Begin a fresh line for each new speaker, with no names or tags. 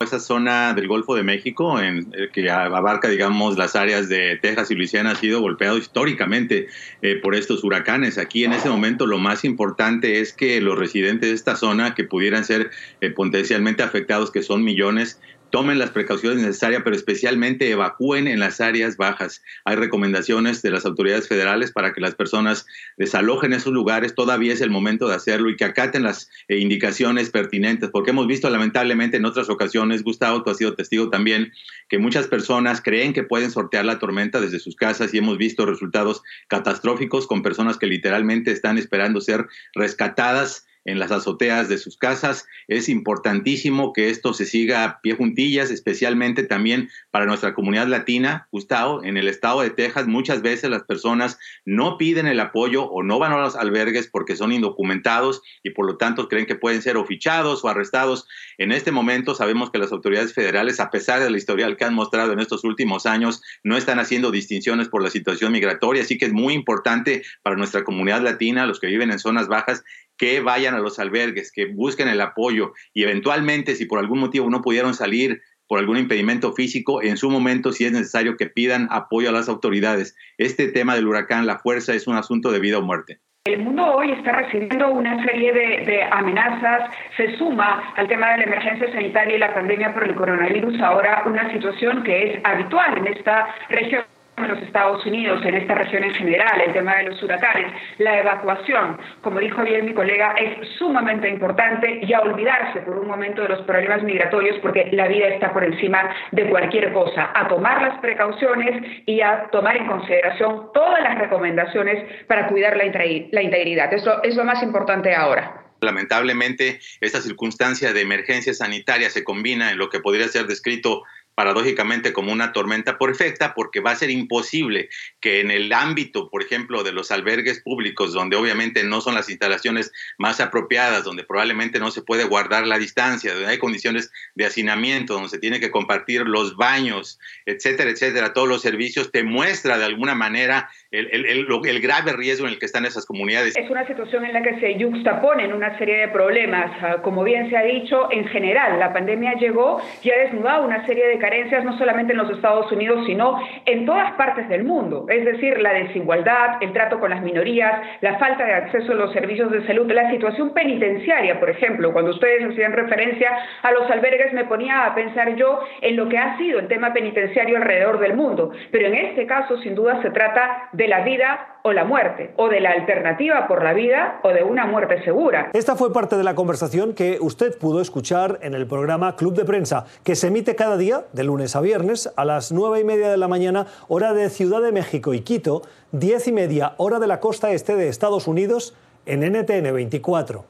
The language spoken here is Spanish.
Esa zona del Golfo de México, en, eh, que abarca, digamos, las áreas de Texas y Luisiana, ha sido golpeado históricamente eh, por estos huracanes. Aquí en ese momento lo más importante es que los residentes de esta zona, que pudieran ser eh, potencialmente afectados, que son millones, tomen las precauciones necesarias, pero especialmente evacúen en las áreas bajas. Hay recomendaciones de las autoridades federales para que las personas desalojen esos lugares. Todavía es el momento de hacerlo y que acaten las eh, indicaciones pertinentes, porque hemos visto lamentablemente en otras ocasiones, Gustavo, tú has sido testigo también, que muchas personas creen que pueden sortear la tormenta desde sus casas y hemos visto resultados catastróficos con personas que literalmente están esperando ser rescatadas en las azoteas de sus casas. Es importantísimo que esto se siga a pie juntillas, especialmente también para nuestra comunidad latina. Gustavo, en el estado de Texas muchas veces las personas no piden el apoyo o no van a los albergues porque son indocumentados y por lo tanto creen que pueden ser ofichados o arrestados. En este momento sabemos que las autoridades federales, a pesar del historial que han mostrado en estos últimos años, no están haciendo distinciones por la situación migratoria, así que es muy importante para nuestra comunidad latina, los que viven en zonas bajas, que vayan a los albergues, que busquen el apoyo y eventualmente si por algún motivo no pudieron salir por algún impedimento físico, en su momento si es necesario que pidan apoyo a las autoridades. Este tema del huracán, la fuerza, es un asunto de vida o muerte.
El mundo hoy está recibiendo una serie de, amenazas, se suma al tema de la emergencia sanitaria y la pandemia por el coronavirus ahora una situación que es habitual en esta región en los Estados Unidos, en esta región en general, el tema de los huracanes, la evacuación, como dijo bien mi colega, es sumamente importante y a olvidarse por un momento de los problemas migratorios porque la vida está por encima de cualquier cosa, a tomar las precauciones y a tomar en consideración todas las recomendaciones para cuidar la, integridad. Eso es lo más importante ahora.
Lamentablemente, esta circunstancia de emergencia sanitaria se combina en lo que podría ser descrito paradójicamente como una tormenta perfecta porque va a ser imposible que en el ámbito, por ejemplo, de los albergues públicos, donde obviamente no son las instalaciones más apropiadas, donde probablemente no se puede guardar la distancia, donde hay condiciones de hacinamiento, donde se tiene que compartir los baños, etcétera, etcétera, todos los servicios, te muestra de alguna manera el, grave riesgo en el que están esas comunidades.
Es una situación en la que se yuxtaponen una serie de problemas. Ah, como bien se ha dicho, en general, la pandemia llegó y ha desnudado una serie de no solamente en los Estados Unidos, sino en todas partes del mundo. Es decir, la desigualdad, el trato con las minorías, la falta de acceso a los servicios de salud, la situación penitenciaria, por ejemplo. Cuando ustedes hacían referencia a los albergues, me ponía a pensar yo en lo que ha sido el tema penitenciario alrededor del mundo. Pero en este caso, sin duda, se trata de la vida o la muerte, o de la alternativa por la vida o de una muerte segura.
Esta fue parte de la conversación que usted pudo escuchar en el programa Club de Prensa, que se emite cada día, de lunes a viernes, a las nueve y media de la mañana, hora de Ciudad de México y Quito, diez y media, hora de la costa este de Estados Unidos, en NTN 24.